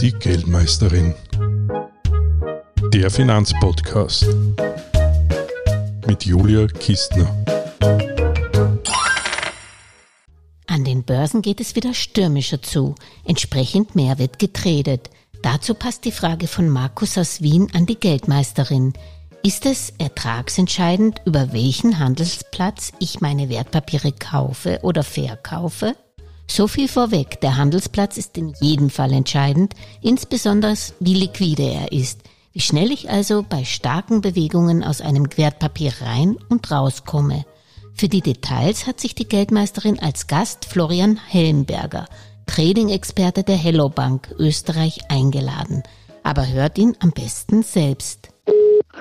Die Geldmeisterin. Der Finanzpodcast mit Julia Kistner. An den Börsen geht es wieder stürmischer zu. Entsprechend mehr wird getradet. Dazu passt die Frage von Markus aus Wien an die Geldmeisterin. Ist es ertragsentscheidend, über welchen Handelsplatz ich meine Wertpapiere kaufe oder verkaufe? So viel vorweg, der Handelsplatz ist in jedem Fall entscheidend, insbesondere wie liquide er ist, wie schnell ich also bei starken Bewegungen aus einem Wertpapier rein und rauskomme. Für die Details hat sich die Geldmeisterin als Gast Florian Helmberger, Trading-Experte der Hello Bank Österreich, eingeladen. Aber hört ihn am besten selbst.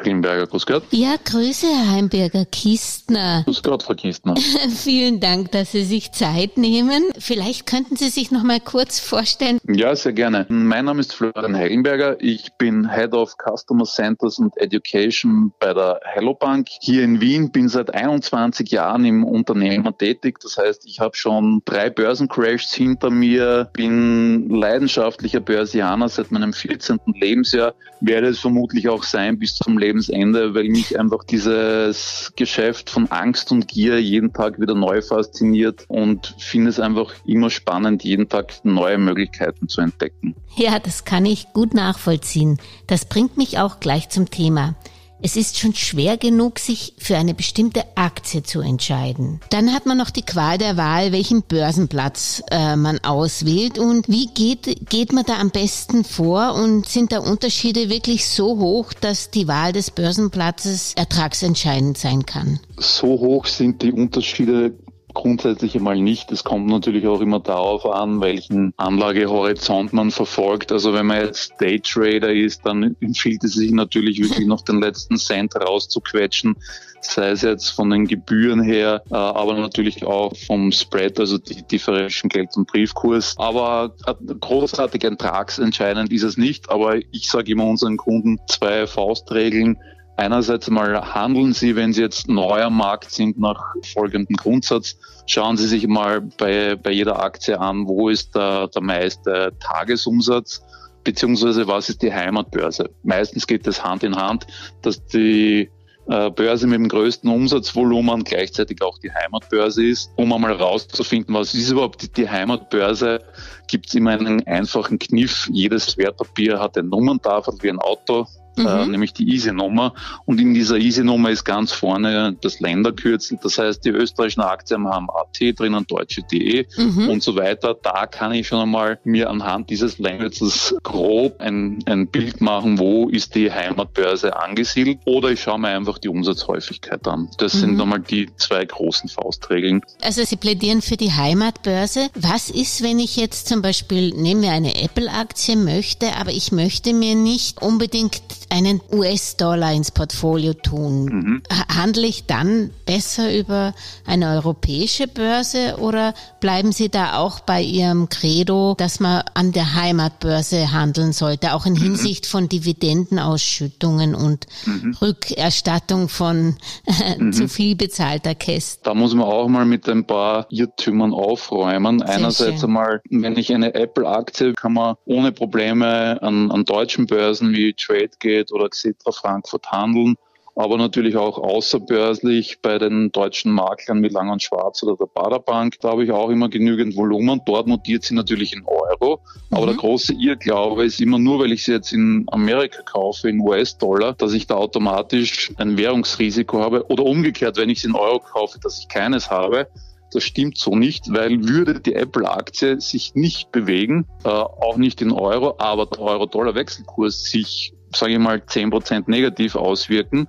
Heimberger, grüß Gott. Ja, Grüße, Herr Heimberger Kistner. Grüß Gott, Frau Kistner. Vielen Dank, dass Sie sich Zeit nehmen. Vielleicht könnten Sie sich noch mal kurz vorstellen. Ja, sehr gerne. Mein Name ist Florian Heilenberger. Ich bin Head of Customer Centers and Education bei der Hello Bank hier in Wien. Bin seit 21 Jahren im Unternehmen tätig. Das heißt, ich habe schon drei Börsencrashs hinter mir, bin leidenschaftlicher Börsianer seit meinem 14. Lebensjahr, werde es vermutlich auch sein bis zum Lebensende, weil mich einfach dieses Geschäft von Angst und Gier jeden Tag wieder neu fasziniert und finde es einfach immer spannend, jeden Tag neue Möglichkeiten zu entdecken. Ja, das kann ich gut nachvollziehen. Das bringt mich auch gleich zum Thema. Es ist schon schwer genug, sich für eine bestimmte Aktie zu entscheiden. Dann hat man noch die Qual der Wahl, welchen Börsenplatz äh, man auswählt und wie geht, geht man da am besten vor und sind da Unterschiede wirklich so hoch, dass die Wahl des Börsenplatzes ertragsentscheidend sein kann? So hoch sind die Unterschiede grundsätzlich einmal nicht. Es kommt natürlich auch immer darauf an, welchen Anlagehorizont man verfolgt. Also wenn man jetzt Daytrader ist, dann empfiehlt es sich natürlich wirklich noch den letzten Cent rauszuquetschen sei es jetzt von den Gebühren her, äh, aber natürlich auch vom Spread, also die Differenzien Geld- und Briefkurs. Aber großartig ertragsentscheidend ist es nicht, aber ich sage immer unseren Kunden zwei Faustregeln. Einerseits mal handeln Sie, wenn Sie jetzt neu am Markt sind, nach folgendem Grundsatz. Schauen Sie sich mal bei, bei jeder Aktie an, wo ist der, der meiste Tagesumsatz, beziehungsweise was ist die Heimatbörse. Meistens geht das Hand in Hand, dass die äh, Börse mit dem größten Umsatzvolumen gleichzeitig auch die Heimatbörse ist. Um einmal rauszufinden, was ist überhaupt die Heimatbörse, gibt es immer einen einfachen Kniff. Jedes Wertpapier hat ein Nummerntafel wie ein Auto. Äh, mhm. äh, nämlich die Easy-Nummer. Und in dieser Easy-Nummer ist ganz vorne das Länderkürzel. Das heißt, die österreichischen Aktien haben AT drinnen, deutsche.de mhm. und so weiter. Da kann ich schon einmal mir anhand dieses Länderkürzels grob ein, ein Bild machen, wo ist die Heimatbörse angesiedelt. Oder ich schaue mir einfach die Umsatzhäufigkeit an. Das mhm. sind nochmal die zwei großen Faustregeln. Also Sie plädieren für die Heimatbörse. Was ist, wenn ich jetzt zum Beispiel, nehmen wir eine Apple-Aktie möchte, aber ich möchte mir nicht unbedingt einen US-Dollar ins Portfolio tun, mhm. handle ich dann besser über eine europäische Börse oder bleiben Sie da auch bei Ihrem Credo, dass man an der Heimatbörse handeln sollte, auch in mhm. Hinsicht von Dividendenausschüttungen und mhm. Rückerstattung von mhm. zu viel bezahlter Käste? Da muss man auch mal mit ein paar Irrtümern aufräumen. Sehr Einerseits schön. einmal, wenn ich eine Apple-Aktie kann man ohne Probleme an, an deutschen Börsen wie TradeGate Market oder Xetra Frankfurt handeln, aber natürlich auch außerbörslich bei den deutschen Maklern wie Lang und Schwarz oder der Baderbank. Da habe ich auch immer genügend Volumen. Dort notiert sie natürlich in Euro. Aber mhm. der große Irrglaube ist immer nur, weil ich sie jetzt in Amerika kaufe, in US-Dollar, dass ich da automatisch ein Währungsrisiko habe. Oder umgekehrt, wenn ich sie in Euro kaufe, dass ich keines habe. Das stimmt so nicht, weil würde die Apple-Aktie sich nicht bewegen, äh, auch nicht in Euro, aber der Euro-Dollar-Wechselkurs sich sage ich mal, zehn Prozent negativ auswirken,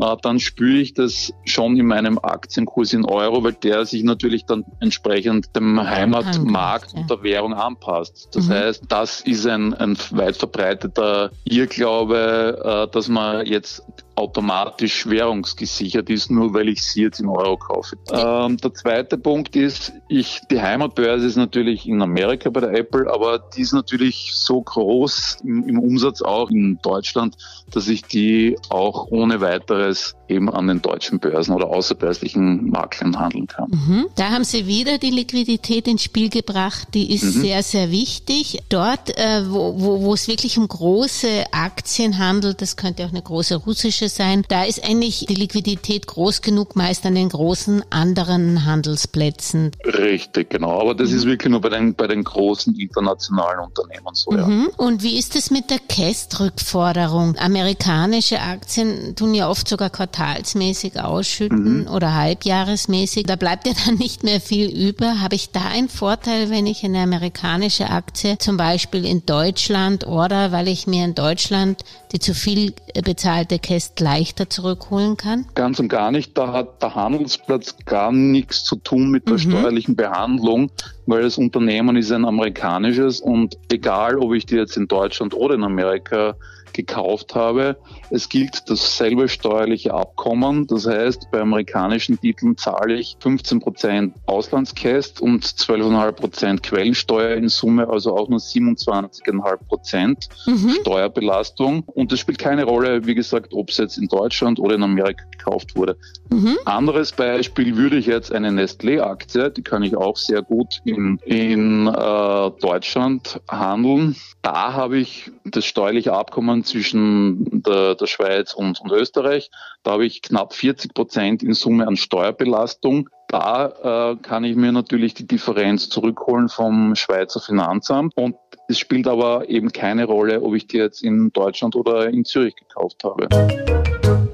äh, dann spüre ich das schon in meinem Aktienkurs in Euro, weil der sich natürlich dann entsprechend dem Heimatmarkt und der Währung anpasst. Das mhm. heißt, das ist ein, ein weit verbreiteter Irrglaube, äh, dass man jetzt automatisch währungsgesichert ist, nur weil ich sie jetzt in Euro kaufe. Ähm, der zweite Punkt ist, ich, die Heimatbörse ist natürlich in Amerika bei der Apple, aber die ist natürlich so groß im, im Umsatz auch in Deutschland, dass ich die auch ohne weiteres eben an den deutschen Börsen oder außerbörslichen Maklern handeln kann. Mhm. Da haben Sie wieder die Liquidität ins Spiel gebracht. Die ist mhm. sehr, sehr wichtig. Dort, äh, wo, wo, wo es wirklich um große Aktien handelt, das könnte auch eine große russische sein, da ist eigentlich die Liquidität groß genug, meist an den großen anderen Handelsplätzen. Richtig, genau. Aber das ist wirklich nur bei den, bei den großen internationalen Unternehmen so, ja. Mhm. Und wie ist es mit der Kästrückforderung? Amerikanische Aktien tun ja oft sogar quartalsmäßig ausschütten mhm. oder halbjahresmäßig. Da bleibt ja dann nicht mehr viel über. Habe ich da einen Vorteil, wenn ich eine amerikanische Aktie zum Beispiel in Deutschland oder weil ich mir in Deutschland die zu viel bezahlte Käst leichter zurückholen kann? Ganz und gar nicht. Da hat der Handelsplatz gar nichts zu tun mit der mhm. steuerlichen Behandlung, weil das Unternehmen ist ein amerikanisches und egal, ob ich die jetzt in Deutschland oder in Amerika gekauft habe. Es gilt dasselbe steuerliche Abkommen. Das heißt, bei amerikanischen Titeln zahle ich 15 Prozent Auslandskäst und 12,5 Prozent Quellensteuer in Summe, also auch nur 27,5 Prozent mhm. Steuerbelastung. Und es spielt keine Rolle, wie gesagt, ob es jetzt in Deutschland oder in Amerika gekauft wurde. Mhm. Anderes Beispiel würde ich jetzt eine Nestlé-Aktie, die kann ich auch sehr gut in, in äh, Deutschland handeln. Da habe ich das steuerliche Abkommen zwischen der, der Schweiz und, und Österreich. Da habe ich knapp 40 Prozent in Summe an Steuerbelastung. Da äh, kann ich mir natürlich die Differenz zurückholen vom Schweizer Finanzamt. Und es spielt aber eben keine Rolle, ob ich die jetzt in Deutschland oder in Zürich gekauft habe.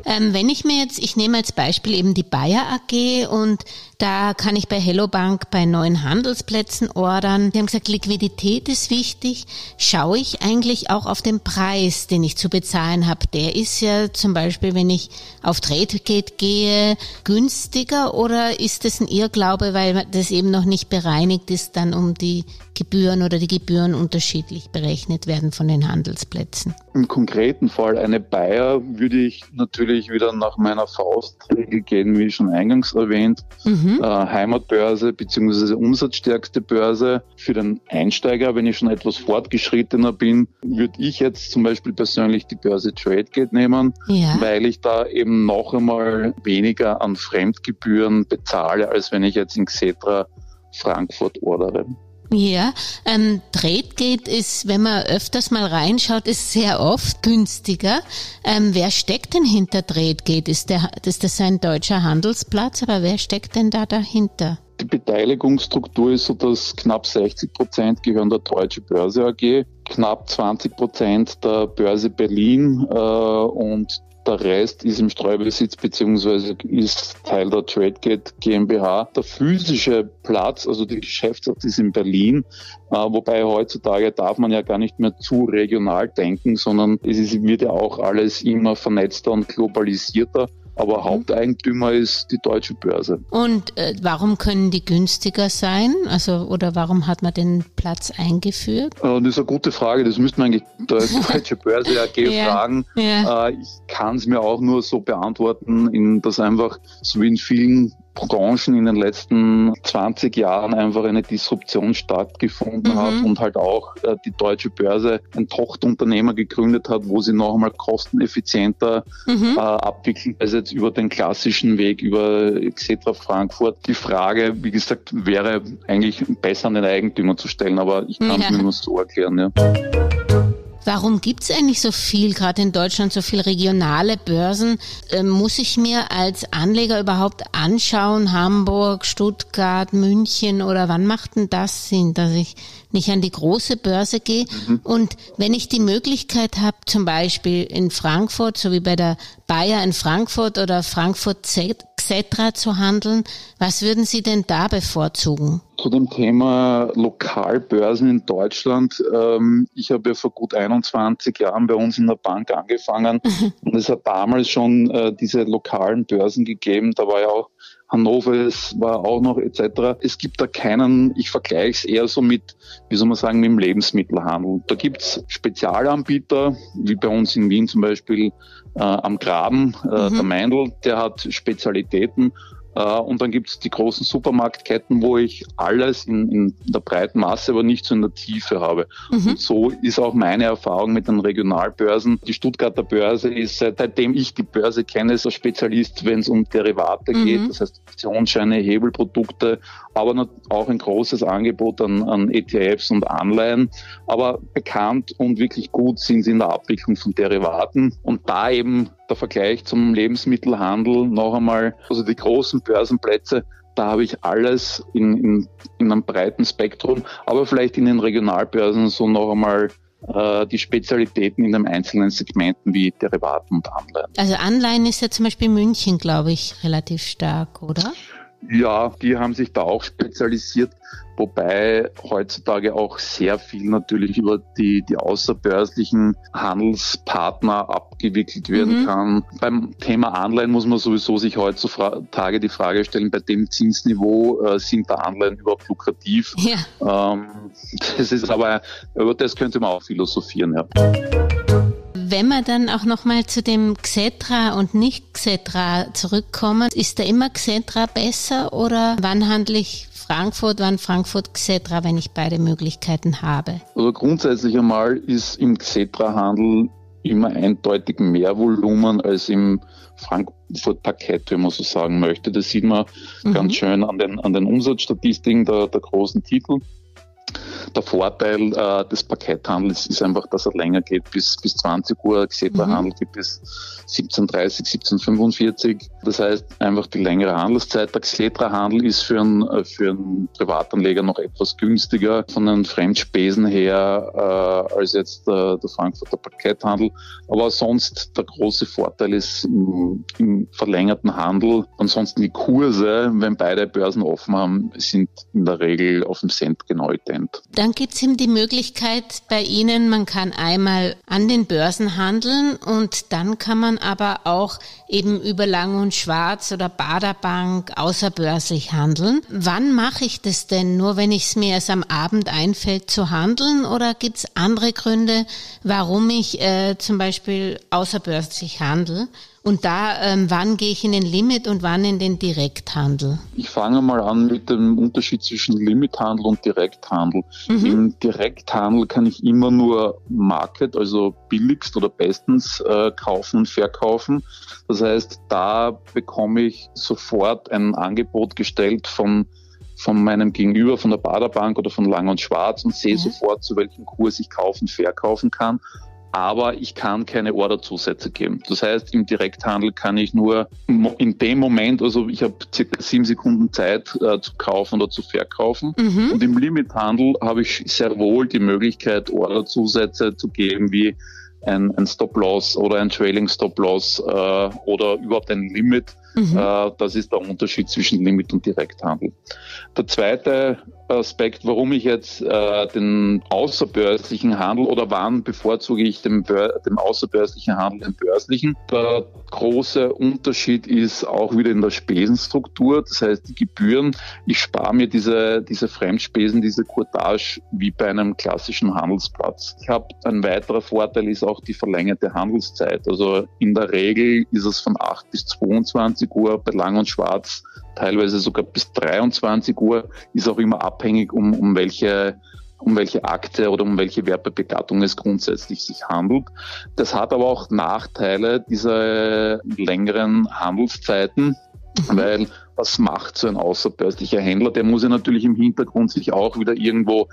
Ähm, wenn ich mir jetzt, ich nehme als Beispiel eben die Bayer AG und da kann ich bei Hello Bank bei neuen Handelsplätzen ordern. Die haben gesagt, Liquidität ist wichtig. Schaue ich eigentlich auch auf den Preis, den ich zu bezahlen habe. Der ist ja zum Beispiel, wenn ich auf TradeGate gehe, günstiger oder ist das ein Irrglaube, weil das eben noch nicht bereinigt ist, dann um die Gebühren oder die Gebühren unterschiedlich berechnet werden von den Handelsplätzen? Im konkreten Fall eine Bayer würde ich natürlich wieder nach meiner Faustregel gehen, wie schon eingangs erwähnt. Mhm. Äh, Heimatbörse bzw. umsatzstärkste Börse. Für den Einsteiger, wenn ich schon etwas fortgeschrittener bin, würde ich jetzt zum Beispiel persönlich die Börse TradeGate nehmen, ja. weil ich da eben noch einmal weniger an Fremdgebühren bezahle, als wenn ich jetzt in Xetra Frankfurt ordere. Ja, ähm, Tradegate ist, wenn man öfters mal reinschaut, ist sehr oft günstiger. Ähm, wer steckt denn hinter Tradegate? Ist, der, ist das ein deutscher Handelsplatz, aber wer steckt denn da dahinter? Die Beteiligungsstruktur ist so, dass knapp 60 Prozent gehören der Deutsche Börse AG, knapp 20 Prozent der Börse Berlin äh, und der Rest ist im Streubesitz beziehungsweise ist Teil der TradeGate GmbH. Der physische Platz, also die Geschäftsort ist in Berlin, äh, wobei heutzutage darf man ja gar nicht mehr zu regional denken, sondern es ist, wird ja auch alles immer vernetzter und globalisierter aber mhm. Haupteigentümer ist die deutsche Börse. Und äh, warum können die günstiger sein? Also oder warum hat man den Platz eingeführt? Äh, das ist eine gute Frage. Das müsste man eigentlich der deutsche Börse AG ja. fragen. Ja. Äh, ich kann es mir auch nur so beantworten, in, dass einfach so wie in vielen Branchen in den letzten 20 Jahren einfach eine Disruption stattgefunden mhm. hat und halt auch äh, die deutsche Börse ein Tochterunternehmer gegründet hat, wo sie noch einmal kosteneffizienter mhm. äh, abwickeln, als jetzt über den klassischen Weg über etc. Frankfurt. Die Frage, wie gesagt, wäre eigentlich besser an den Eigentümer zu stellen, aber ich kann es ja. mir nur so erklären. Ja. Warum gibt es eigentlich so viel, gerade in Deutschland, so viel regionale Börsen? Ähm, muss ich mir als Anleger überhaupt anschauen, Hamburg, Stuttgart, München oder wann macht denn das Sinn, dass ich nicht an die große Börse gehe? Mhm. Und wenn ich die Möglichkeit habe, zum Beispiel in Frankfurt, so wie bei der Bayer in Frankfurt oder Frankfurt Xetra zu handeln, was würden Sie denn da bevorzugen? Zu dem Thema Lokalbörsen in Deutschland. Ähm, ich habe ja vor gut 21 Jahren bei uns in der Bank angefangen und es hat damals schon äh, diese lokalen Börsen gegeben. Da war ja auch Hannover, es war auch noch etc. Es gibt da keinen, ich vergleiche es eher so mit, wie soll man sagen, mit dem Lebensmittelhandel. Da gibt's Spezialanbieter, wie bei uns in Wien zum Beispiel äh, am Graben, äh, mhm. der Meindl, der hat Spezialitäten und dann gibt es die großen Supermarktketten, wo ich alles in, in, der breiten Masse, aber nicht so in der Tiefe habe. Mhm. Und so ist auch meine Erfahrung mit den Regionalbörsen. Die Stuttgarter Börse ist, seitdem ich die Börse kenne, so Spezialist, wenn es um Derivate mhm. geht, das heißt Optionsscheine, Hebelprodukte, aber auch ein großes Angebot an, an ETFs und Anleihen. Aber bekannt und wirklich gut sind sie in der Abwicklung von Derivaten. Und da eben der Vergleich zum Lebensmittelhandel noch einmal, also die großen Börsenplätze, da habe ich alles in, in, in einem breiten Spektrum, aber vielleicht in den Regionalbörsen so noch einmal äh, die Spezialitäten in den einzelnen Segmenten wie Derivaten und Anleihen. Also Anleihen ist ja zum Beispiel München, glaube ich, relativ stark, oder? Ja, die haben sich da auch spezialisiert, wobei heutzutage auch sehr viel natürlich über die, die außerbörslichen Handelspartner abgewickelt werden mhm. kann. Beim Thema Anleihen muss man sowieso sich heutzutage die Frage stellen, bei dem Zinsniveau äh, sind da Anleihen überhaupt lukrativ? Ja. Ähm, das ist aber, über das könnte man auch philosophieren, ja. Wenn wir dann auch nochmal zu dem Xetra und nicht Xetra zurückkommen, ist da immer Xetra besser oder wann handle ich Frankfurt, wann Frankfurt Xetra, wenn ich beide Möglichkeiten habe? Also grundsätzlich einmal ist im Xetra-Handel immer eindeutig mehr Volumen als im Frankfurt-Parkett, wenn man so sagen möchte. Das sieht man mhm. ganz schön an den, an den Umsatzstatistiken der, der großen Titel. Der Vorteil äh, des Pakethandels ist einfach, dass er länger geht bis, bis 20 Uhr. Xetra-Handel mhm. geht bis 17.30, 17.45. Das heißt einfach die längere Handelszeit. Der Xetra-Handel ist für einen, äh, für einen Privatanleger noch etwas günstiger von den Fremdspesen her äh, als jetzt äh, der Frankfurter Pakethandel. Aber sonst der große Vorteil ist im, im verlängerten Handel. Ansonsten die Kurse, wenn beide Börsen offen haben, sind in der Regel auf dem Cent genau ident. Dann gibt es eben die Möglichkeit bei Ihnen, man kann einmal an den Börsen handeln und dann kann man aber auch eben über Lang und Schwarz oder Baderbank außerbörslich handeln. Wann mache ich das denn? Nur wenn ich es mir erst am Abend einfällt zu handeln oder gibt es andere Gründe, warum ich äh, zum Beispiel außerbörslich handle? Und da, ähm, wann gehe ich in den Limit und wann in den Direkthandel? Ich fange mal an mit dem Unterschied zwischen Limithandel und Direkthandel. Mhm. Im Direkthandel kann ich immer nur Market, also billigst oder bestens äh, kaufen und verkaufen. Das heißt, da bekomme ich sofort ein Angebot gestellt von von meinem Gegenüber, von der Baderbank oder von Lang und Schwarz und sehe mhm. sofort, zu welchem Kurs ich kaufen, verkaufen kann aber ich kann keine Orderzusätze geben. Das heißt, im Direkthandel kann ich nur in dem Moment, also ich habe circa sieben Sekunden Zeit äh, zu kaufen oder zu verkaufen. Mhm. Und im Limithandel habe ich sehr wohl die Möglichkeit, Orderzusätze zu geben, wie ein, ein Stop-Loss oder ein Trailing Stop-Loss äh, oder überhaupt ein Limit. Mhm. Äh, das ist der Unterschied zwischen Limit und Direkthandel. Der zweite Aspekt, warum ich jetzt äh, den außerbörslichen Handel oder wann bevorzuge ich den, dem außerbörslichen Handel den börslichen. Der große Unterschied ist auch wieder in der Spesenstruktur, das heißt die Gebühren. Ich spare mir diese, diese Fremdspesen, diese Courtage wie bei einem klassischen Handelsplatz. Ich habe ein weiterer Vorteil ist auch die verlängerte Handelszeit. Also in der Regel ist es von 8 bis 22 Uhr bei Lang und Schwarz teilweise sogar bis 23 Uhr, ist auch immer abhängig, um, um welche um welche Akte oder um welche Wertpapiergattung es grundsätzlich sich handelt. Das hat aber auch Nachteile, diese längeren Handelszeiten, mhm. weil was macht so ein außerbörslicher Händler? Der muss ja natürlich im Hintergrund sich auch wieder irgendwo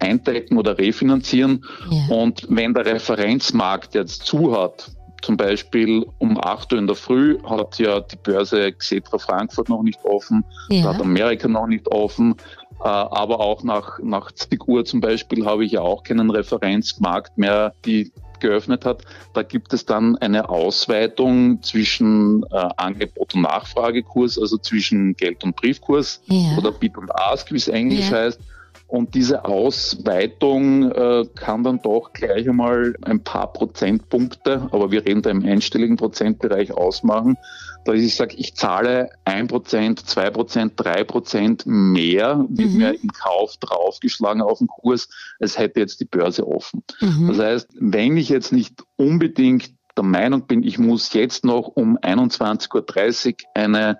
eindecken oder refinanzieren. Ja. Und wenn der Referenzmarkt jetzt zu hat, zum Beispiel um 8 Uhr in der Früh hat ja die Börse Xetra Frankfurt noch nicht offen, ja. hat Amerika noch nicht offen, äh, aber auch nach, nach 20 Uhr zum Beispiel habe ich ja auch keinen Referenzmarkt mehr. Die geöffnet hat. Da gibt es dann eine Ausweitung zwischen äh, Angebot und Nachfragekurs, also zwischen Geld- und Briefkurs ja. oder Bid und Ask, wie es Englisch ja. heißt. Und diese Ausweitung äh, kann dann doch gleich einmal ein paar Prozentpunkte, aber wir reden da im einstelligen Prozentbereich ausmachen, dass ich sage, ich zahle ein Prozent, zwei Prozent, drei Prozent mehr, wird mhm. mir im Kauf draufgeschlagen auf den Kurs, als hätte jetzt die Börse offen. Mhm. Das heißt, wenn ich jetzt nicht unbedingt der Meinung bin, ich muss jetzt noch um 21.30 Uhr eine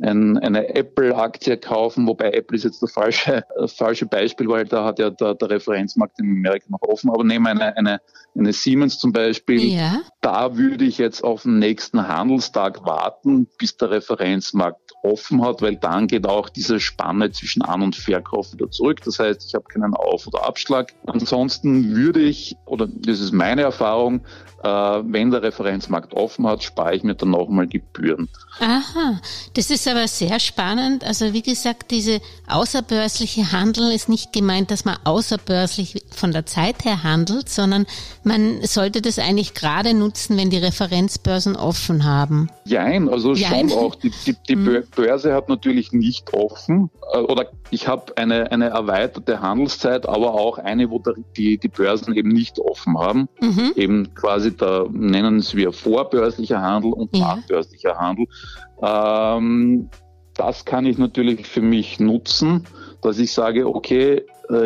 ein, eine Apple-Aktie kaufen, wobei Apple ist jetzt das falsche, das falsche Beispiel, weil da hat ja der, der Referenzmarkt in Amerika noch offen. Aber nehmen wir eine, eine, eine Siemens zum Beispiel. Ja. Da würde ich jetzt auf den nächsten Handelstag warten, bis der Referenzmarkt offen hat, weil dann geht auch diese Spanne zwischen An- und Verkauf wieder zurück. Das heißt, ich habe keinen Auf- oder Abschlag. Ansonsten würde ich, oder das ist meine Erfahrung, äh, wenn der Referenzmarkt offen hat, spare ich mir dann nochmal Gebühren. Aha, das ist aber sehr spannend. Also wie gesagt, diese außerbörsliche Handel ist nicht gemeint, dass man außerbörslich von der Zeit her handelt, sondern man sollte das eigentlich gerade nutzen, wenn die Referenzbörsen offen haben. Jein, also Jein. schon auch. Die, die, die hm. Börse hat natürlich nicht offen äh, oder ich habe eine, eine erweiterte Handelszeit, aber auch eine, wo die, die Börsen eben nicht offen haben. Mhm. Eben quasi da nennen es wir vorbörslicher Handel und ja. nachbörslicher Handel. Ähm, das kann ich natürlich für mich nutzen, dass ich sage, okay,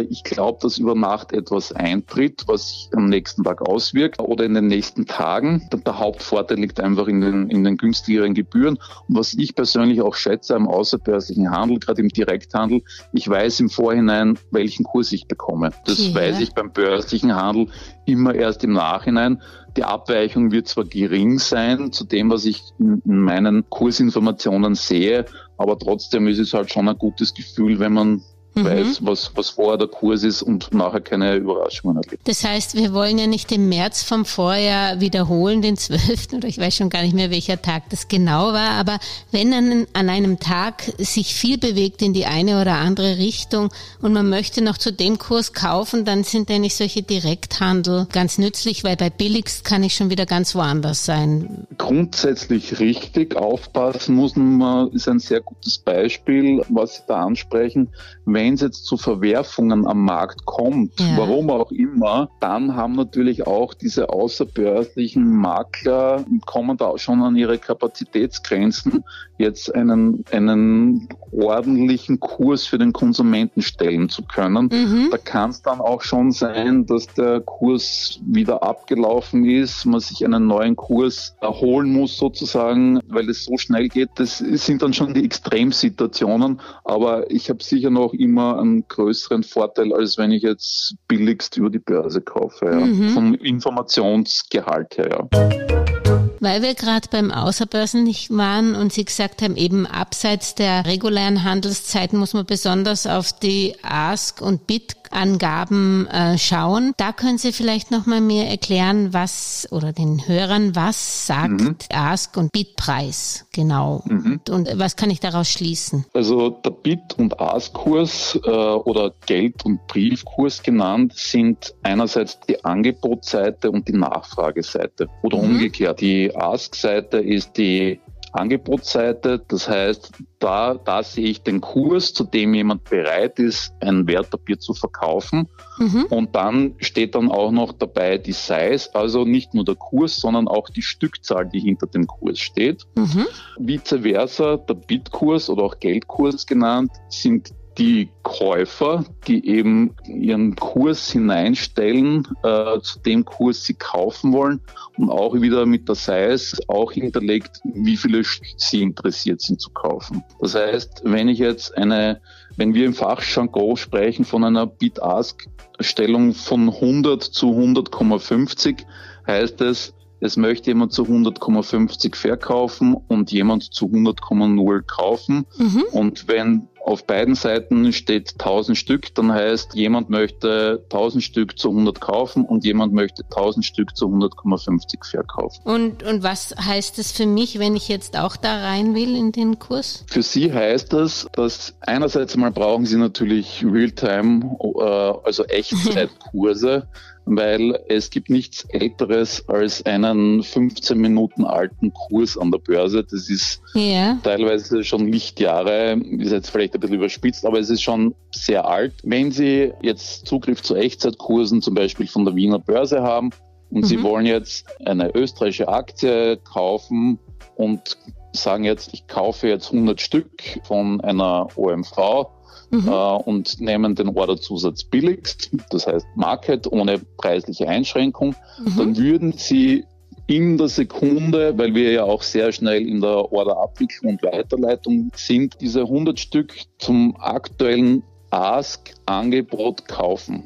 ich glaube, dass über Nacht etwas eintritt, was sich am nächsten Tag auswirkt oder in den nächsten Tagen. Der Hauptvorteil liegt einfach in den, in den günstigeren Gebühren. Und was ich persönlich auch schätze am außerbörslichen Handel, gerade im Direkthandel, ich weiß im Vorhinein, welchen Kurs ich bekomme. Das ja. weiß ich beim börslichen Handel immer erst im Nachhinein. Die Abweichung wird zwar gering sein zu dem, was ich in meinen Kursinformationen sehe, aber trotzdem ist es halt schon ein gutes Gefühl, wenn man mhm. weiß, was, was vorher der Kurs ist und nachher keine Überraschungen erlebt. Das heißt, wir wollen ja nicht den März vom Vorjahr wiederholen, den 12. oder ich weiß schon gar nicht mehr, welcher Tag das genau war, aber wenn an, an einem Tag sich viel bewegt in die eine oder andere Richtung und man möchte noch zu dem Kurs kaufen, dann sind eigentlich solche Direkthandel ganz nützlich, weil bei billigst kann ich schon wieder ganz woanders sein. Grundsätzlich richtig aufpassen muss man, ist ein sehr gutes Beispiel, was Sie da ansprechen. Wenn wenn es jetzt zu Verwerfungen am Markt kommt, ja. warum auch immer, dann haben natürlich auch diese außerbörslichen Makler, kommen da schon an ihre Kapazitätsgrenzen, jetzt einen, einen ordentlichen Kurs für den Konsumenten stellen zu können. Mhm. Da kann es dann auch schon sein, dass der Kurs wieder abgelaufen ist, man sich einen neuen Kurs erholen muss sozusagen, weil es so schnell geht. Das sind dann schon die Extremsituationen, aber ich habe sicher noch immer immer einen größeren Vorteil, als wenn ich jetzt billigst über die Börse kaufe, ja. Mhm. vom Informationsgehalt her. Ja. Weil wir gerade beim Außerbörslichen waren und Sie gesagt haben, eben abseits der regulären Handelszeiten muss man besonders auf die Ask- und Bit-Angaben äh, schauen. Da können Sie vielleicht nochmal mir erklären, was oder den Hörern, was sagt mhm. Ask- und Bit-Preis genau mhm. und was kann ich daraus schließen? Also der Bit- und Ask-Kurs äh, oder Geld- und Briefkurs genannt sind einerseits die Angebotsseite und die Nachfrageseite oder mhm. umgekehrt. Die Ask-Seite ist die Angebotsseite. Das heißt, da, da sehe ich den Kurs, zu dem jemand bereit ist, ein Wertpapier zu verkaufen. Mhm. Und dann steht dann auch noch dabei die Size, also nicht nur der Kurs, sondern auch die Stückzahl, die hinter dem Kurs steht. Mhm. Vice versa, der Bitkurs oder auch Geldkurs genannt, sind die Käufer, die eben ihren Kurs hineinstellen, äh, zu dem Kurs sie kaufen wollen und auch wieder mit der Size auch hinterlegt, wie viele sie interessiert sind zu kaufen. Das heißt, wenn ich jetzt eine, wenn wir im Fachjargon sprechen von einer Bid-Ask-Stellung von 100 zu 100,50, heißt es, es möchte jemand zu 100,50 verkaufen und jemand zu 100,0 kaufen. Mhm. Und wenn auf beiden Seiten steht 1000 Stück, dann heißt, jemand möchte 1000 Stück zu 100 kaufen und jemand möchte 1000 Stück zu 100,50 verkaufen. Und, und was heißt das für mich, wenn ich jetzt auch da rein will in den Kurs? Für Sie heißt das, dass einerseits mal brauchen Sie natürlich Realtime, äh, also Echtzeitkurse. weil es gibt nichts Älteres als einen 15 Minuten alten Kurs an der Börse. Das ist ja. teilweise schon Lichtjahre, ist jetzt vielleicht ein bisschen überspitzt, aber es ist schon sehr alt. Wenn Sie jetzt Zugriff zu Echtzeitkursen zum Beispiel von der Wiener Börse haben und mhm. Sie wollen jetzt eine österreichische Aktie kaufen und sagen jetzt, ich kaufe jetzt 100 Stück von einer OMV, mhm. äh, und nehmen den Orderzusatz billigst, das heißt Market ohne preisliche Einschränkung, mhm. dann würden Sie in der Sekunde, weil wir ja auch sehr schnell in der Orderabwicklung und Weiterleitung sind, diese 100 Stück zum aktuellen Ask-Angebot kaufen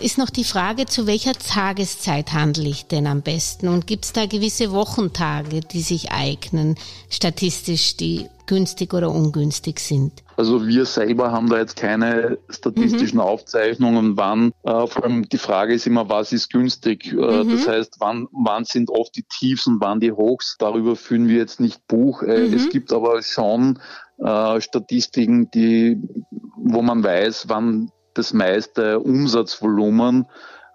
ist noch die Frage, zu welcher Tageszeit handle ich denn am besten? Und gibt es da gewisse Wochentage, die sich eignen, statistisch, die günstig oder ungünstig sind? Also wir selber haben da jetzt keine statistischen mhm. Aufzeichnungen, wann. Äh, vor allem die Frage ist immer, was ist günstig? Äh, mhm. Das heißt, wann, wann sind oft die Tiefs und wann die Hochs? Darüber führen wir jetzt nicht Buch. Äh, mhm. Es gibt aber schon äh, Statistiken, die, wo man weiß, wann das meiste Umsatzvolumen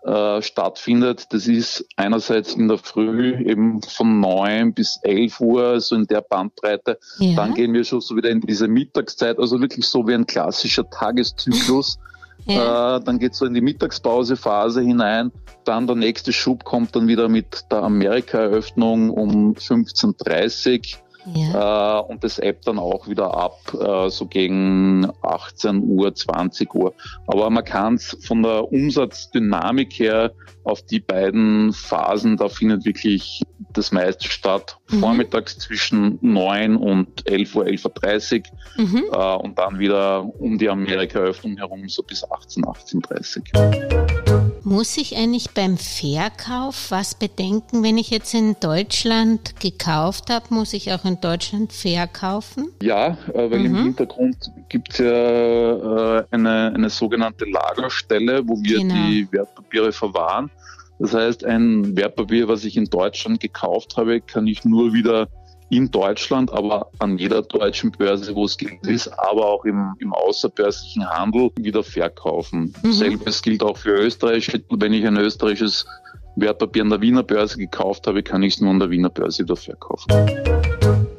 äh, stattfindet. Das ist einerseits in der Früh eben von neun bis elf Uhr, so in der Bandbreite. Ja. Dann gehen wir schon so wieder in diese Mittagszeit, also wirklich so wie ein klassischer Tageszyklus. Ja. Äh, dann geht so in die Mittagspausephase hinein. Dann der nächste Schub kommt dann wieder mit der Amerika-Eröffnung um 15.30 Uhr. Ja. Äh, und das App dann auch wieder ab, äh, so gegen 18 Uhr, 20 Uhr. Aber man kann es von der Umsatzdynamik her auf die beiden Phasen, da findet wirklich das meiste statt. Mhm. Vormittags zwischen 9 und 11 Uhr, 11.30 Uhr mhm. äh, und dann wieder um die Amerika-Öffnung herum so bis 18, 18.30 Uhr. Muss ich eigentlich beim Verkauf was bedenken, wenn ich jetzt in Deutschland gekauft habe, muss ich auch in Deutschland verkaufen? Ja, weil mhm. im Hintergrund gibt es ja äh, eine, eine sogenannte Lagerstelle, wo wir genau. die Wertpapiere verwahren. Das heißt, ein Wertpapier, was ich in Deutschland gekauft habe, kann ich nur wieder in Deutschland, aber an jeder deutschen Börse, wo es gilt ist, aber auch im, im außerbörslichen Handel wieder verkaufen. Mhm. Selbes gilt auch für Österreich. Wenn ich ein österreichisches Wertpapier an der Wiener Börse gekauft habe, kann ich es nur an der Wiener Börse wieder verkaufen.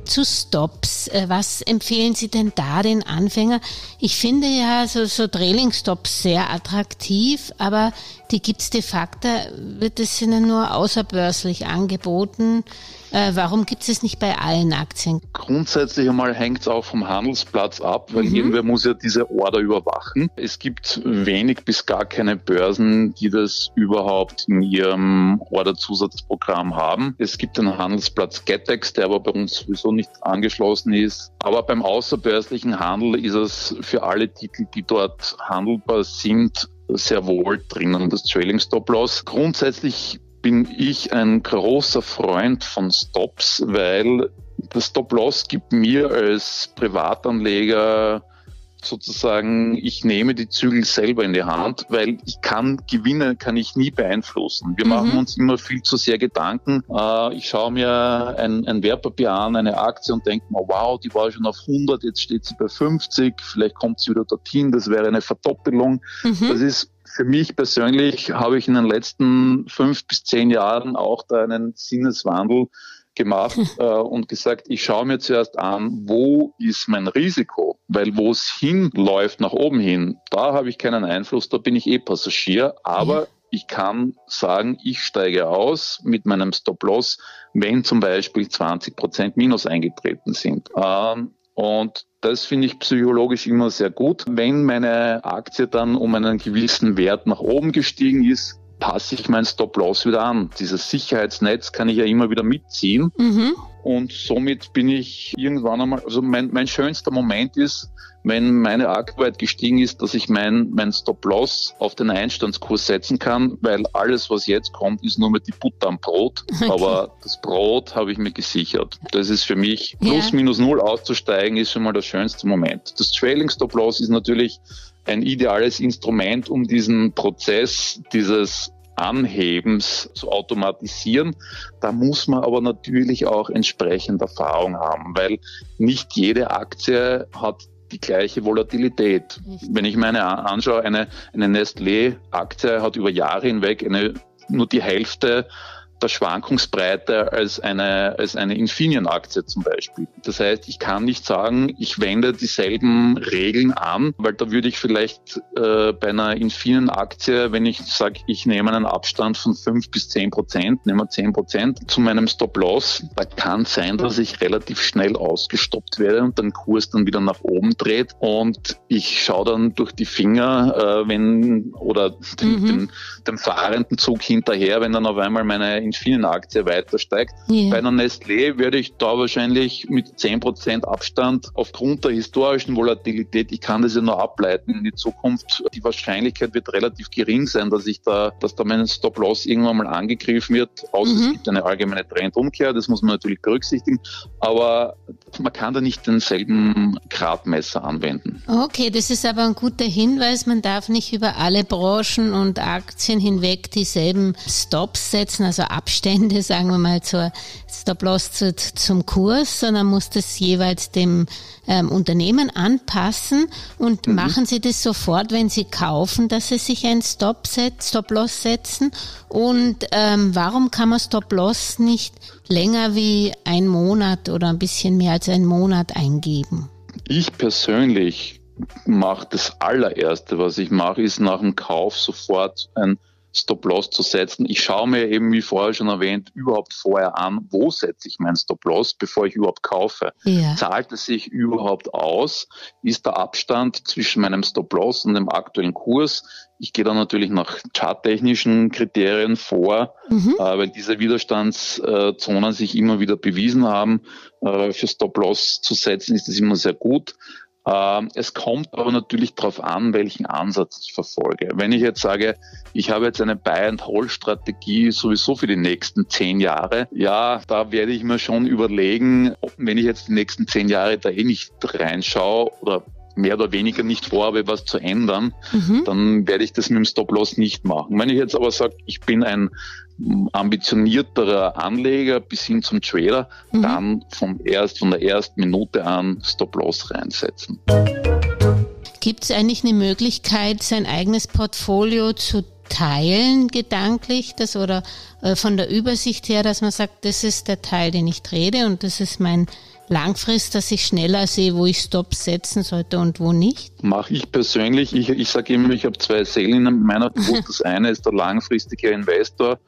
Zu Stops, äh, was empfehlen Sie denn da den Anfänger? Ich finde ja so, so Trailing-Stops sehr attraktiv, aber die gibt es de facto, wird es ihnen nur außerbörslich angeboten. Äh, warum gibt es es nicht bei allen Aktien? Grundsätzlich einmal hängt es auch vom Handelsplatz ab, weil mhm. irgendwer muss ja diese Order überwachen. Es gibt wenig bis gar keine Börsen, die das überhaupt in ihrem Orderzusatzprogramm haben. Es gibt einen Handelsplatz Getex, der aber bei uns sowieso nicht angeschlossen ist. Aber beim außerbörslichen Handel ist es für alle Titel, die dort handelbar sind, sehr wohl drinnen, das Trailing Stop Loss. Grundsätzlich bin ich ein großer Freund von Stops, weil das Stop-Loss gibt mir als Privatanleger sozusagen, ich nehme die Zügel selber in die Hand, weil ich kann Gewinne, kann ich nie beeinflussen. Wir mhm. machen uns immer viel zu sehr Gedanken. Äh, ich schaue mir ein, ein Wertpapier an, eine Aktie und denke mir, wow, die war schon auf 100, jetzt steht sie bei 50, vielleicht kommt sie wieder dorthin, das wäre eine Verdoppelung. Mhm. Das ist für mich persönlich habe ich in den letzten fünf bis zehn Jahren auch da einen Sinneswandel gemacht äh, und gesagt, ich schaue mir zuerst an, wo ist mein Risiko? Weil wo es hinläuft, nach oben hin, da habe ich keinen Einfluss, da bin ich eh Passagier, aber ja. ich kann sagen, ich steige aus mit meinem Stop-Loss, wenn zum Beispiel 20 Prozent Minus eingetreten sind. Ähm, und das finde ich psychologisch immer sehr gut. Wenn meine Aktie dann um einen gewissen Wert nach oben gestiegen ist, passe ich mein Stop-Loss wieder an. Dieses Sicherheitsnetz kann ich ja immer wieder mitziehen. Mhm. Und somit bin ich irgendwann einmal, also mein, mein schönster Moment ist, wenn meine Aktie gestiegen ist, dass ich mein, mein Stop-Loss auf den Einstandskurs setzen kann, weil alles, was jetzt kommt, ist nur mit die Butter am Brot. Okay. Aber das Brot habe ich mir gesichert. Das ist für mich, plus ja. minus null auszusteigen, ist schon mal der schönste Moment. Das Trailing Stop-Loss ist natürlich ein ideales Instrument, um diesen Prozess dieses Anhebens zu automatisieren. Da muss man aber natürlich auch entsprechend Erfahrung haben, weil nicht jede Aktie hat die gleiche Volatilität. Wenn ich meine anschaue, eine, eine Nestlé-Aktie hat über Jahre hinweg eine, nur die Hälfte der Schwankungsbreite als eine, als eine Infineon-Aktie zum Beispiel. Das heißt, ich kann nicht sagen, ich wende dieselben Regeln an, weil da würde ich vielleicht äh, bei einer Infineon-Aktie, wenn ich sage, ich nehme einen Abstand von fünf bis zehn Prozent, nehme zehn Prozent zu meinem Stop-Loss, da kann sein, dass ich relativ schnell ausgestoppt werde und den Kurs dann wieder nach oben dreht und ich schaue dann durch die Finger, äh, wenn oder den, mhm. den, dem fahrenden Zug hinterher, wenn dann auf einmal meine Infineon-Aktie weiter steigt. Yeah. Bei einer Nestlé würde ich da wahrscheinlich mit 10% Abstand aufgrund der historischen Volatilität, ich kann das ja nur ableiten in die Zukunft, die Wahrscheinlichkeit wird relativ gering sein, dass ich da, dass da mein Stop-Loss irgendwann mal angegriffen wird, außer mhm. es gibt eine allgemeine Trendumkehr, das muss man natürlich berücksichtigen, aber man kann da nicht denselben Gradmesser anwenden. Okay, das ist aber ein guter Hinweis, man darf nicht über alle Branchen und Aktien hinweg dieselben Stops setzen, also Abstände, sagen wir mal, zur Stop-Loss zu, zum Kurs, sondern muss das jeweils dem ähm, Unternehmen anpassen und mhm. machen Sie das sofort, wenn Sie kaufen, dass Sie sich ein Stop-Set, Stop-Loss setzen und ähm, warum kann man Stop-Loss nicht länger wie ein Monat oder ein bisschen mehr als einen Monat eingeben? Ich persönlich mache das allererste, was ich mache, ist nach dem Kauf sofort ein Stop-Loss zu setzen. Ich schaue mir eben, wie vorher schon erwähnt, überhaupt vorher an, wo setze ich meinen Stop-Loss, bevor ich überhaupt kaufe. Ja. Zahlt es sich überhaupt aus? Ist der Abstand zwischen meinem Stop-Loss und dem aktuellen Kurs? Ich gehe dann natürlich nach charttechnischen Kriterien vor, mhm. äh, weil diese Widerstandszonen sich immer wieder bewiesen haben. Äh, für Stop-Loss zu setzen ist das immer sehr gut. Ähm, es kommt aber natürlich darauf an, welchen Ansatz ich verfolge. Wenn ich jetzt sage, ich habe jetzt eine Buy-and-Hold-Strategie sowieso für die nächsten zehn Jahre, ja, da werde ich mir schon überlegen, wenn ich jetzt die nächsten zehn Jahre da eh nicht reinschaue oder mehr oder weniger nicht vorhabe, was zu ändern, mhm. dann werde ich das mit dem Stop-Loss nicht machen. Wenn ich jetzt aber sage, ich bin ein ambitionierterer Anleger bis hin zum Trader, mhm. dann vom erst, von der ersten Minute an Stop-Loss reinsetzen. Gibt es eigentlich eine Möglichkeit, sein eigenes Portfolio zu teilen, gedanklich, das oder äh, von der Übersicht her, dass man sagt, das ist der Teil, den ich trete und das ist mein Langfrist, dass ich schneller sehe, wo ich Stops setzen sollte und wo nicht? Mache ich persönlich. Ich, ich sage immer, ich habe zwei Seelen in meiner Brust. Das eine ist der langfristige Investor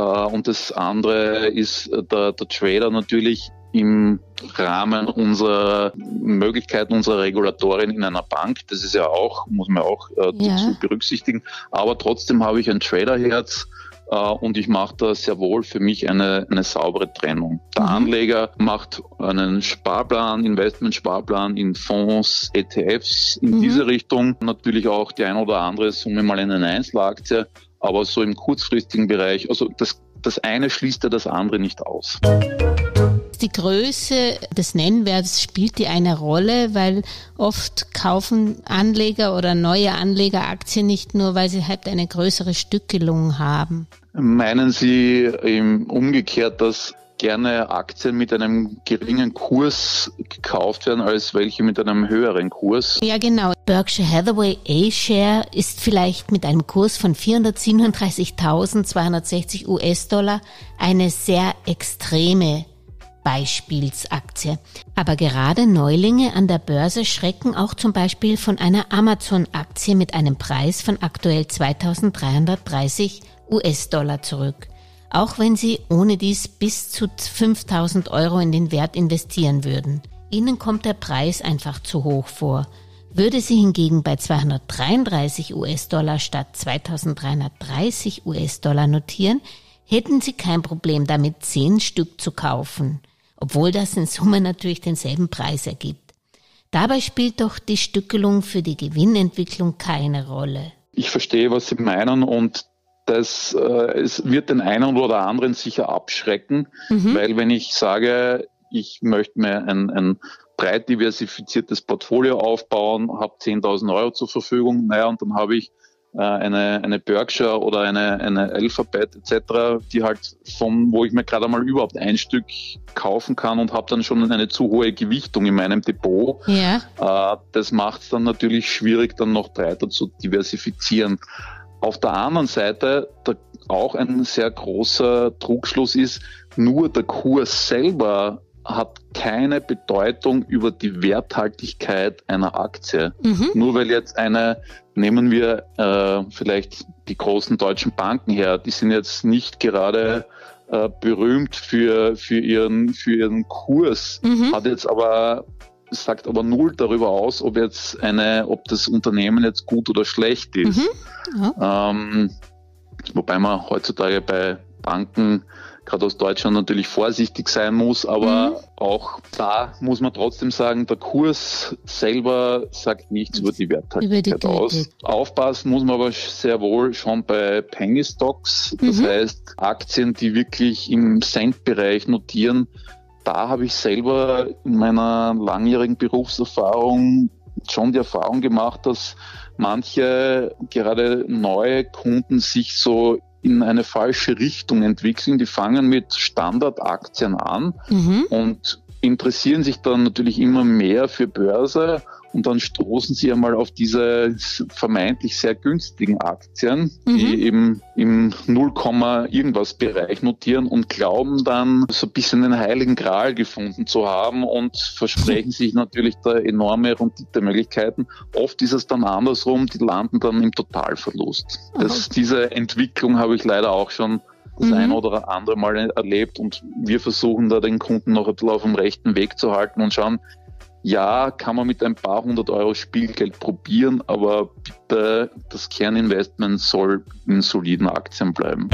und das andere ist der, der Trader natürlich im Rahmen unserer Möglichkeiten, unserer Regulatorien in einer Bank. Das ist ja auch, muss man auch äh, ja. berücksichtigen. Aber trotzdem habe ich ein Traderherz äh, und ich mache da sehr wohl für mich eine, eine saubere Trennung. Der mhm. Anleger macht einen Sparplan, Investmentsparplan in Fonds, ETFs in mhm. diese Richtung. Natürlich auch die ein oder andere Summe mal in eine Einzelaktie, aber so im kurzfristigen Bereich, also das, das eine schließt ja das andere nicht aus die Größe des Nennwerts spielt die eine Rolle, weil oft kaufen Anleger oder neue Anleger Aktien nicht nur, weil sie halt eine größere Stückelung haben. Meinen Sie im umgekehrt, dass gerne Aktien mit einem geringen Kurs gekauft werden als welche mit einem höheren Kurs. Ja, genau. Berkshire Hathaway A-Share ist vielleicht mit einem Kurs von 437.260 US-Dollar eine sehr extreme Beispielsaktie. Aber gerade Neulinge an der Börse schrecken auch zum Beispiel von einer Amazon-Aktie mit einem Preis von aktuell 2330 US-Dollar zurück. Auch wenn sie ohne dies bis zu 5000 Euro in den Wert investieren würden. Ihnen kommt der Preis einfach zu hoch vor. Würde sie hingegen bei 233 US-Dollar statt 2330 US-Dollar notieren, hätten sie kein Problem damit, zehn Stück zu kaufen obwohl das in Summe natürlich denselben Preis ergibt. Dabei spielt doch die Stückelung für die Gewinnentwicklung keine Rolle. Ich verstehe, was Sie meinen und das äh, es wird den einen oder anderen sicher abschrecken, mhm. weil wenn ich sage, ich möchte mir ein, ein breit diversifiziertes Portfolio aufbauen, habe 10.000 Euro zur Verfügung, naja, und dann habe ich äh, eine, eine Berkshire oder eine, eine Alphabet etc., die halt von, wo ich mir gerade einmal überhaupt ein Stück kaufen kann und habe dann schon eine zu hohe Gewichtung in meinem Depot. Ja. Äh, das macht es dann natürlich schwierig, dann noch breiter zu diversifizieren. Auf der anderen Seite, der, auch ein sehr großer Trugschluss ist, nur der Kurs selber hat keine Bedeutung über die Werthaltigkeit einer Aktie. Mhm. Nur weil jetzt eine, nehmen wir äh, vielleicht die großen deutschen Banken her, die sind jetzt nicht gerade äh, berühmt für, für, ihren, für ihren Kurs, Mhm. hat jetzt aber sagt aber null darüber aus, ob jetzt eine, ob das Unternehmen jetzt gut oder schlecht ist. Mhm. Ähm, wobei man heutzutage bei Banken gerade aus Deutschland natürlich vorsichtig sein muss, aber Mhm. auch da muss man trotzdem sagen, der Kurs selber sagt nichts über die Werthaltigkeit aus. Aufpassen muss man aber sehr wohl schon bei Penny Stocks, das Mhm. heißt Aktien, die wirklich im Cent-Bereich notieren. Da habe ich selber in meiner langjährigen Berufserfahrung schon die Erfahrung gemacht, dass manche gerade neue Kunden sich so in eine falsche Richtung entwickeln. Die fangen mit Standardaktien an Mhm. und interessieren sich dann natürlich immer mehr für Börse und dann stoßen sie einmal auf diese vermeintlich sehr günstigen Aktien, die eben im 0, irgendwas Bereich notieren und glauben dann so ein bisschen den heiligen Gral gefunden zu haben und versprechen sich natürlich da enorme Renditemöglichkeiten. Oft ist es dann andersrum, die landen dann im Totalverlust. Das, diese Entwicklung habe ich leider auch schon das Mhm. ein oder andere Mal erlebt und wir versuchen da den Kunden noch ein bisschen auf dem rechten Weg zu halten und schauen, ja, kann man mit ein paar hundert Euro Spielgeld probieren, aber bitte das Kerninvestment soll in soliden Aktien bleiben.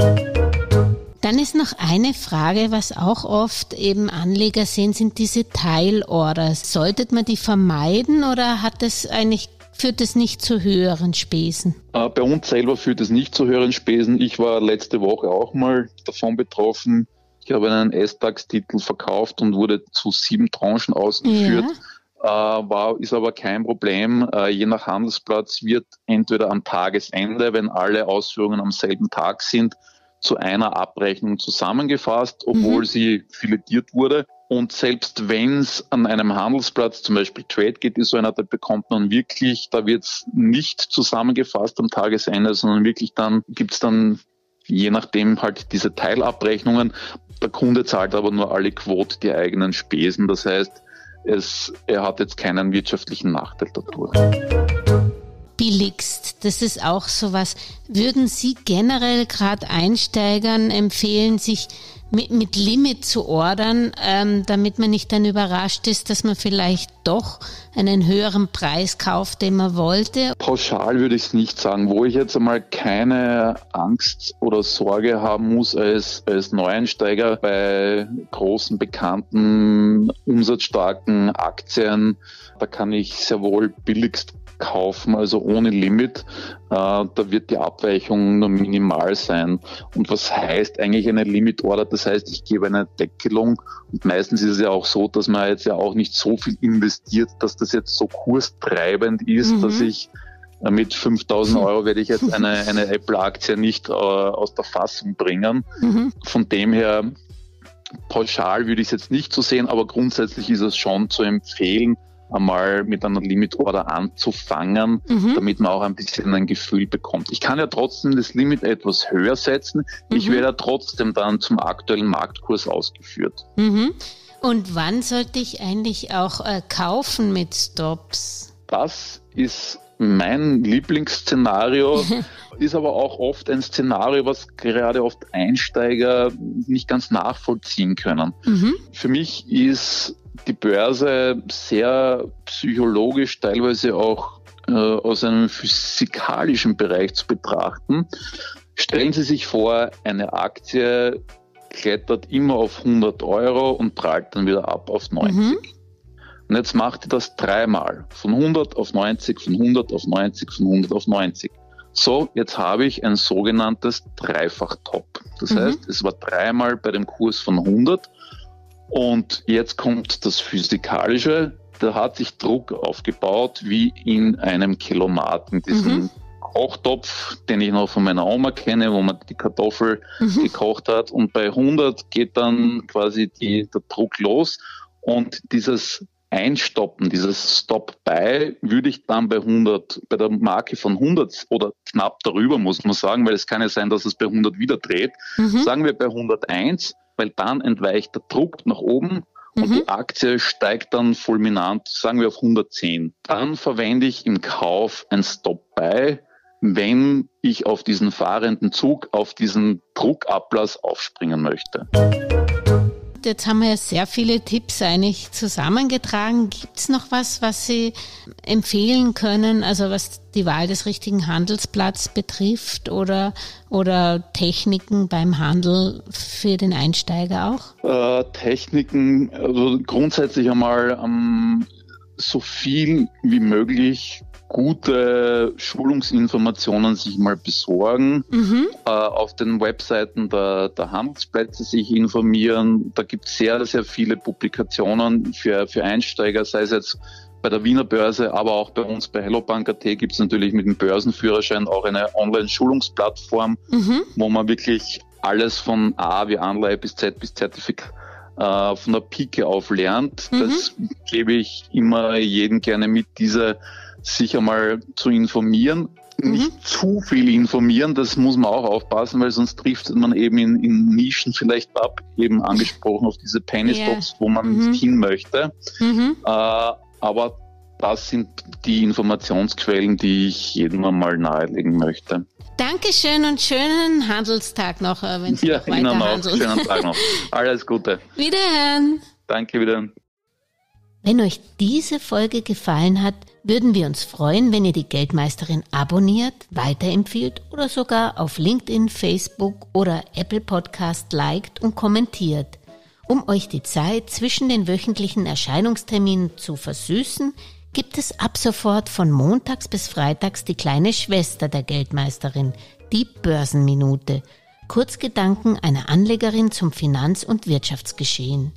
Dann ist noch eine Frage, was auch oft eben Anleger sehen, sind diese Teilorders. Sollte man die vermeiden oder hat das eigentlich, führt das nicht zu höheren Spesen? Äh, bei uns selber führt es nicht zu höheren Spesen. Ich war letzte Woche auch mal davon betroffen. Ich habe einen S-DAX-Titel verkauft und wurde zu sieben Tranchen ausgeführt. Äh, war, ist aber kein Problem. Äh, je nach Handelsplatz wird entweder am Tagesende, wenn alle Ausführungen am selben Tag sind, zu einer Abrechnung zusammengefasst, obwohl Mhm. sie filetiert wurde. Und selbst wenn es an einem Handelsplatz, zum Beispiel TradeGate ist so einer, da bekommt man wirklich, da wird es nicht zusammengefasst am Tagesende, sondern wirklich dann gibt's dann je nachdem halt diese Teilabrechnungen. Der Kunde zahlt aber nur alle Quote die eigenen Spesen. Das heißt, es, er hat jetzt keinen wirtschaftlichen Nachteil dadurch. Billigst, das ist auch sowas. Würden Sie generell gerade Einsteigern empfehlen, sich mit, mit Limit zu ordern, ähm, damit man nicht dann überrascht ist, dass man vielleicht doch einen höheren Preis kauft, den man wollte? Pauschal würde ich es nicht sagen. Wo ich jetzt einmal keine Angst oder Sorge haben muss als, als Neueinsteiger bei großen, bekannten, umsatzstarken Aktien, da kann ich sehr wohl billigst kaufen, also ohne Limit. Äh, da wird die Abweichung nur minimal sein. Und was heißt eigentlich eine Limit Order? Das heißt, ich gebe eine Deckelung und meistens ist es ja auch so, dass man jetzt ja auch nicht so viel investiert, dass das jetzt so kurstreibend ist, Mhm. dass ich äh, mit 5000 Euro werde ich jetzt eine, eine Apple-Aktie nicht äh, aus der Fassung bringen. Mhm. Von dem her, pauschal würde ich es jetzt nicht so sehen, aber grundsätzlich ist es schon zu empfehlen, einmal mit einer Limit-Order anzufangen, Mhm. damit man auch ein bisschen ein Gefühl bekommt. Ich kann ja trotzdem das Limit etwas höher setzen. Ich Mhm. werde ja trotzdem dann zum aktuellen Marktkurs ausgeführt. Mhm. Und wann sollte ich eigentlich auch äh, kaufen mit Stops? Das ist mein Lieblingsszenario, ist aber auch oft ein Szenario, was gerade oft Einsteiger nicht ganz nachvollziehen können. Mhm. Für mich ist die Börse sehr psychologisch, teilweise auch äh, aus einem physikalischen Bereich zu betrachten. Stellen Sie sich vor, eine Aktie klettert immer auf 100 Euro und prallt dann wieder ab auf 90. Mhm. Und jetzt macht ihr das dreimal. Von 100 auf 90, von 100 auf 90, von 100 auf 90. So, jetzt habe ich ein sogenanntes Dreifach-Top. Das Mhm. heißt, es war dreimal bei dem Kurs von 100 und jetzt kommt das Physikalische. Da hat sich Druck aufgebaut wie in einem Kilomat in diesem Mhm. Kochtopf, den ich noch von meiner Oma kenne, wo man die Kartoffel mhm. gekocht hat. Und bei 100 geht dann quasi die, der Druck los. Und dieses Einstoppen, dieses Stop-by, würde ich dann bei 100, bei der Marke von 100 oder knapp darüber, muss man sagen, weil es kann ja sein, dass es bei 100 wieder dreht. Mhm. Sagen wir bei 101, weil dann entweicht der Druck nach oben und mhm. die Aktie steigt dann fulminant, sagen wir auf 110. Dann verwende ich im Kauf ein Stop-by, wenn ich auf diesen fahrenden Zug, auf diesen Druckablass aufspringen möchte. Jetzt haben wir ja sehr viele Tipps eigentlich zusammengetragen. Gibt es noch was, was Sie empfehlen können, also was die Wahl des richtigen Handelsplatzes betrifft oder, oder Techniken beim Handel für den Einsteiger auch? Äh, Techniken, also grundsätzlich einmal ähm, so viel wie möglich gute Schulungsinformationen sich mal besorgen, mhm. äh, auf den Webseiten der, der Handelsplätze sich informieren. Da gibt es sehr, sehr viele Publikationen für, für Einsteiger, sei es jetzt bei der Wiener Börse, aber auch bei uns bei HelloBank.at gibt es natürlich mit dem Börsenführerschein auch eine Online-Schulungsplattform, mhm. wo man wirklich alles von A wie Anleihe bis Z bis Zertifikat äh, von der Pike auf lernt. Mhm. Das gebe ich immer jedem gerne mit, diese sich einmal zu informieren. Mhm. Nicht zu viel informieren, das muss man auch aufpassen, weil sonst trifft man eben in, in Nischen vielleicht ab, eben angesprochen auf diese Penny Stocks, yeah. wo man mhm. nicht hin möchte. Mhm. Äh, aber das sind die Informationsquellen, die ich jedem einmal nahelegen möchte. Dankeschön und schönen Handelstag noch, äh, wenn Sie ja, noch weiter Ihnen auch. Schönen Tag noch. Alles Gute. Wiederhören. Danke, wiederhören. Wenn euch diese Folge gefallen hat, würden wir uns freuen, wenn ihr die Geldmeisterin abonniert, weiterempfiehlt oder sogar auf LinkedIn, Facebook oder Apple Podcast liked und kommentiert. Um euch die Zeit zwischen den wöchentlichen Erscheinungsterminen zu versüßen, gibt es ab sofort von montags bis freitags die kleine Schwester der Geldmeisterin, die Börsenminute. Kurzgedanken einer Anlegerin zum Finanz- und Wirtschaftsgeschehen.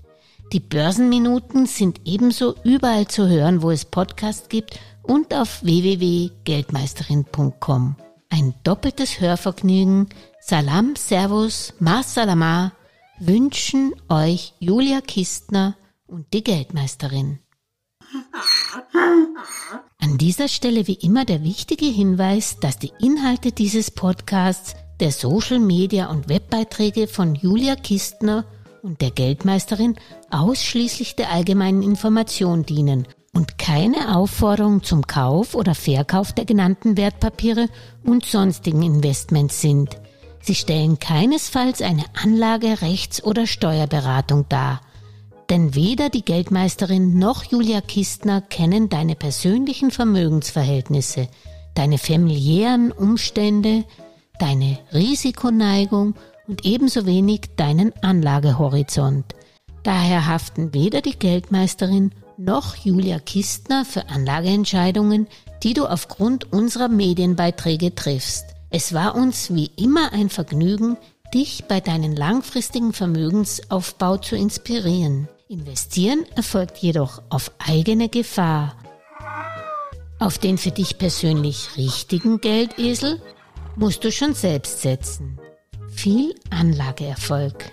Die Börsenminuten sind ebenso überall zu hören, wo es Podcasts gibt und auf www.geldmeisterin.com. Ein doppeltes Hörvergnügen. Salam, Servus, Mas Salama wünschen euch Julia Kistner und die Geldmeisterin. An dieser Stelle wie immer der wichtige Hinweis, dass die Inhalte dieses Podcasts der Social Media und Webbeiträge von Julia Kistner und der Geldmeisterin ausschließlich der allgemeinen Information dienen und keine Aufforderung zum Kauf oder Verkauf der genannten Wertpapiere und sonstigen Investments sind. Sie stellen keinesfalls eine Anlage, Rechts- oder Steuerberatung dar. Denn weder die Geldmeisterin noch Julia Kistner kennen deine persönlichen Vermögensverhältnisse, deine familiären Umstände, deine Risikoneigung und ebenso wenig deinen Anlagehorizont. Daher haften weder die Geldmeisterin noch Julia Kistner für Anlageentscheidungen, die du aufgrund unserer Medienbeiträge triffst. Es war uns wie immer ein Vergnügen, dich bei deinem langfristigen Vermögensaufbau zu inspirieren. Investieren erfolgt jedoch auf eigene Gefahr. Auf den für dich persönlich richtigen Geldesel musst du schon selbst setzen. Viel Anlageerfolg.